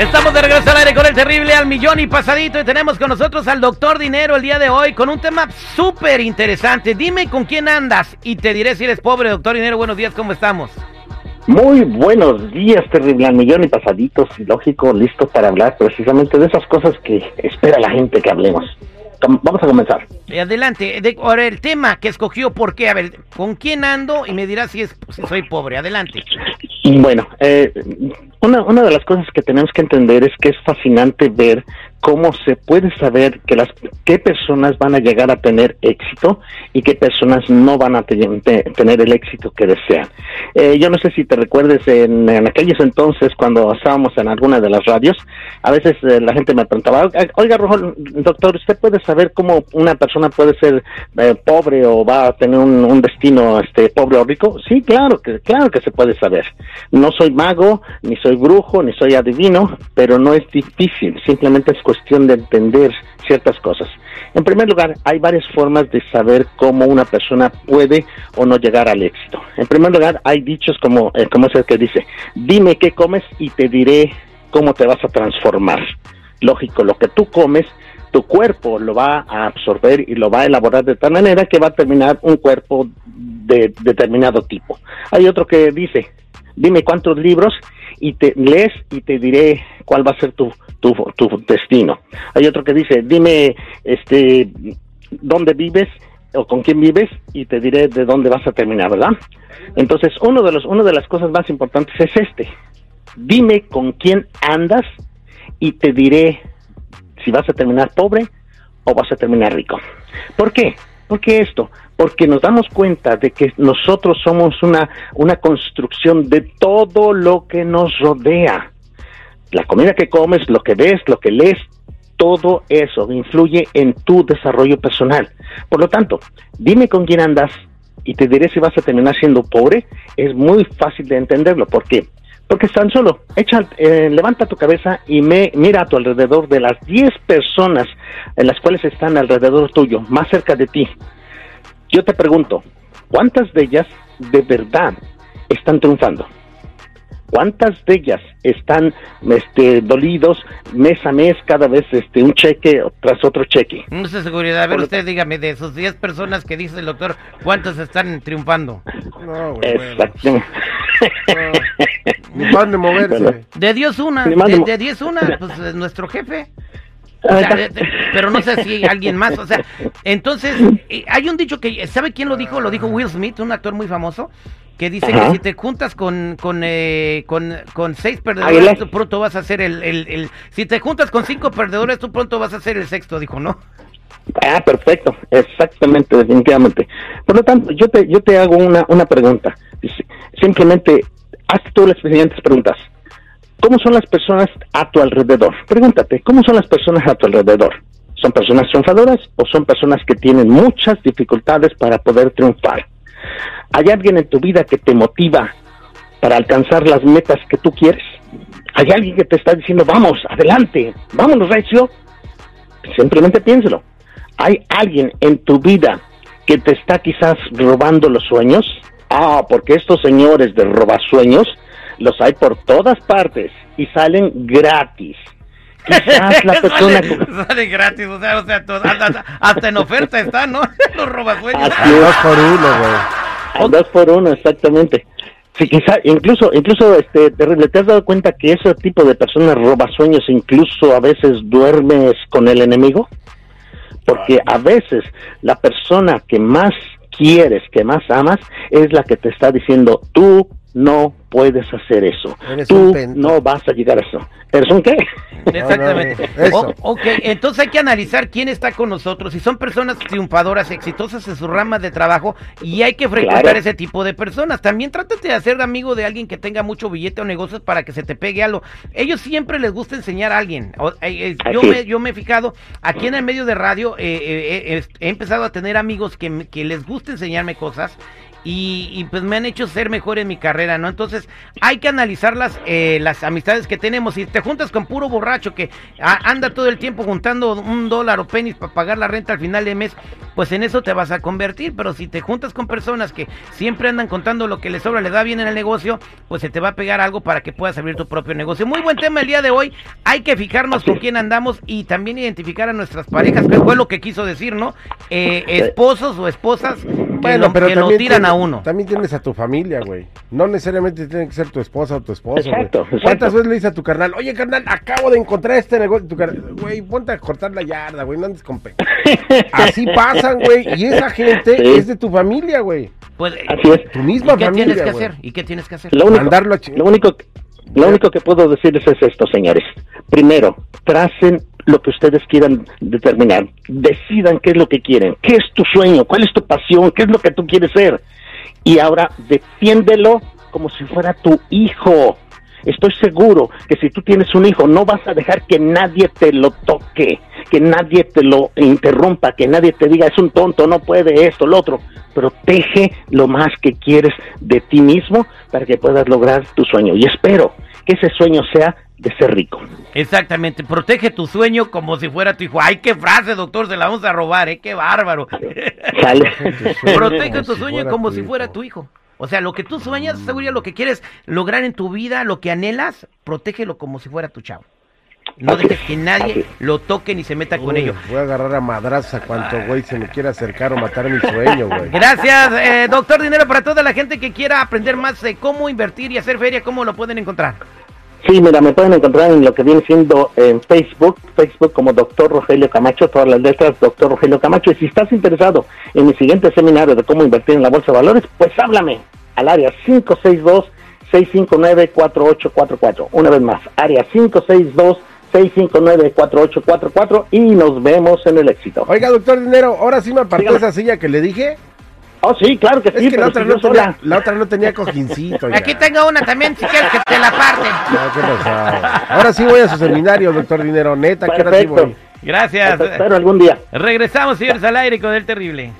Estamos de regreso al aire con el terrible al millón y pasadito y tenemos con nosotros al doctor Dinero el día de hoy con un tema súper interesante. Dime con quién andas y te diré si eres pobre, doctor Dinero. Buenos días, ¿cómo estamos? Muy buenos días, terrible al millón y pasaditos, lógico, listo para hablar precisamente de esas cosas que espera la gente que hablemos. Vamos a comenzar. Eh, Adelante, de- ahora el tema que escogió, ¿por qué? A ver, ¿con quién ando? Y me dirás si, es, si soy pobre. Adelante. Bueno, eh, una, una de las cosas que tenemos que entender es que es fascinante ver cómo se puede saber que las qué personas van a llegar a tener éxito y qué personas no van a te- te- tener el éxito que desean. Eh, yo no sé si te recuerdes en, en aquellos entonces cuando estábamos en alguna de las radios, a veces eh, la gente me preguntaba, "Oiga, oiga, Rojo, doctor, ¿usted puede saber cómo una persona puede ser eh, pobre o va a tener un, un destino este pobre o rico? Sí, claro que claro que se puede saber. No soy mago, ni soy brujo, ni soy adivino, pero no es difícil, simplemente es cuestión de entender ciertas cosas. En primer lugar, hay varias formas de saber cómo una persona puede o no llegar al éxito. En primer lugar, hay dichos como, eh, es el que dice, dime qué comes y te diré cómo te vas a transformar. Lógico, lo que tú comes, tu cuerpo lo va a absorber y lo va a elaborar de tal manera que va a terminar un cuerpo de determinado tipo. Hay otro que dice, dime cuántos libros y te lees y te diré cuál va a ser tu, tu, destino. Hay otro que dice, dime este dónde vives o con quién vives y te diré de dónde vas a terminar, ¿verdad? Entonces, uno de los una de las cosas más importantes es este. Dime con quién andas y te diré si vas a terminar pobre o vas a terminar rico. ¿Por qué? ¿Por qué esto? Porque nos damos cuenta de que nosotros somos una, una construcción de todo lo que nos rodea. La comida que comes, lo que ves, lo que lees, todo eso influye en tu desarrollo personal. Por lo tanto, dime con quién andas y te diré si vas a terminar siendo pobre. Es muy fácil de entenderlo. ¿Por qué? Porque tan solo, echa, eh, levanta tu cabeza y me, mira a tu alrededor de las 10 personas en las cuales están alrededor tuyo, más cerca de ti. Yo te pregunto, ¿cuántas de ellas de verdad están triunfando? ¿Cuántas de ellas están este, dolidos mes a mes, cada vez este, un cheque tras otro cheque? No sé seguridad. A ver, Por lo- usted dígame, de esos 10 personas que dice el doctor, ¿cuántas están triunfando? No, güey, bueno. Exacto. Ni van de moverse. Bueno. De Dios una, de, 10 una, pues eh, nuestro jefe. O Ahí sea, está. de- de- pero no sé si alguien más. O sea, entonces, hay un dicho que, ¿sabe quién lo dijo? Lo dijo Will Smith, un actor muy famoso, que dice Ajá. que si te juntas con con, eh, con, con seis Aguilar. perdedores, tú pronto vas a ser el, el, el- Si te juntas con cinco perdedores, tú pronto vas a ser el sexto, dijo, ¿no? Ah, perfecto, exactamente, definitivamente. Por lo tanto, yo te, yo te hago una, una pregunta. Simplemente, haz tú las siguientes preguntas. ¿Cómo son las personas a tu alrededor? Pregúntate, ¿cómo son las personas a tu alrededor? ¿Son personas triunfadoras o son personas que tienen muchas dificultades para poder triunfar? ¿Hay alguien en tu vida que te motiva para alcanzar las metas que tú quieres? ¿Hay alguien que te está diciendo, vamos, adelante, vámonos, Recio? Simplemente piénselo. ¿Hay alguien en tu vida que te está quizás robando los sueños? Ah, porque estos señores de robasueños los hay por todas partes y salen gratis. Quizás la persona... sale, sale gratis, o sea, o sea, hasta, hasta en oferta está, ¿no? Los robasueños. Así Dos por uno, güey. Dos por uno, exactamente. Sí, quizá, incluso, incluso, este, terrible, ¿te has dado cuenta que ese tipo de personas robasueños incluso a veces duermes con el enemigo? Porque a veces la persona que más quieres, que más amas, es la que te está diciendo, tú no puedes hacer eso, Eres tú no vas a llegar a eso. ¿Eres un qué? Exactamente. No, no, eso. O- ok, entonces hay que analizar quién está con nosotros, si son personas triunfadoras, exitosas en su rama de trabajo, y hay que frecuentar Claro. ese tipo de personas. También trátate de hacer amigo de alguien que tenga mucho billete o negocios para que se te pegue algo. Ellos siempre les gusta enseñar a alguien. O- eh, eh, yo, me, yo me he fijado, aquí en el medio de radio, eh, eh, eh, he empezado a tener amigos que, que les gusta enseñarme cosas. Y, y, pues me han hecho ser mejor en mi carrera, ¿no? Entonces hay que analizar las, eh, las amistades que tenemos. Si te juntas con puro borracho que anda todo el tiempo juntando un dólar o penis para pagar la renta al final de mes, pues en eso te vas a convertir. Pero si te juntas con personas que siempre andan contando lo que les sobra, les da bien en el negocio, pues se te va a pegar algo para que puedas abrir tu propio negocio. Muy buen tema el día de hoy. Hay que fijarnos con quién andamos y también identificar a nuestras parejas, que fue lo que quiso decir, ¿no? Eh, esposos o esposas bueno, lo, pero que lo tiran a uno. También tienes a tu familia, güey. No necesariamente tiene que ser tu esposa o tu esposo. Exacto, exacto. ¿Cuántas veces le dices a tu carnal, oye, carnal, acabo de encontrar este negocio? Tu carnal, güey, ponte a cortar la yarda, güey, no andes con pe... Así pasan, güey, y esa gente Sí. es de tu familia, güey. Pues, Así es. Tu misma ¿Y qué familia, tienes que güey. hacer? ¿Y qué tienes que hacer? Lo único, Mandarlo a lo único, lo único que puedo decirles es esto, señores. Primero, tracen lo que ustedes quieran determinar. Decidan qué es lo que quieren. ¿Qué es tu sueño? ¿Cuál es tu pasión? ¿Qué es lo que tú quieres ser? Y ahora defiéndelo como si fuera tu hijo. Estoy seguro que si tú tienes un hijo no vas a dejar que nadie te lo toque, que nadie te lo interrumpa, que nadie te diga es un tonto, no puede esto, lo otro. Protege lo más que quieres de ti mismo para que puedas lograr tu sueño. Y espero que ese sueño sea de ser rico. Exactamente, protege tu sueño como si fuera tu hijo. Ay, qué frase, doctor, se la vamos a robar, ¿eh? Qué bárbaro. ¿Sale? protege tu sueño como tu si hijo. fuera tu hijo. O sea, lo que tú sueñas, seguridad, lo que quieres lograr en tu vida, lo que anhelas, protégelo como si fuera tu chavo. No Así dejes es, que nadie lo toque ni se meta con ello. Voy a agarrar a madraza cuanto güey se me quiera acercar o matar mi sueño, güey. Gracias, eh, doctor Dinero, para toda la gente que quiera aprender más de cómo invertir y hacer feria, ¿cómo lo pueden encontrar? Sí, mira, me pueden encontrar en lo que viene siendo en Facebook, Facebook como Doctor Rogelio Camacho, todas las letras Doctor Rogelio Camacho. Y si estás interesado en mi siguiente seminario de cómo invertir en la bolsa de valores, pues háblame al área 562-659-4844. Una vez más, área 562-659-4844 y nos vemos en el éxito. Oiga, doctor Dinero, ahora sí me apartó Dígame. esa silla que le dije. Oh, sí, claro que Es sí, que la otra, si no tenía, la otra no tenía cojincito. oiga. Aquí tengo una también, si quieres que te la parte. No, ¿qué pasó? Ahora sí voy a su seminario, doctor Dinero. Neta, que ahora sí Perfecto. voy. Gracias. Te espero algún día. Regresamos, señores, al aire con el terrible.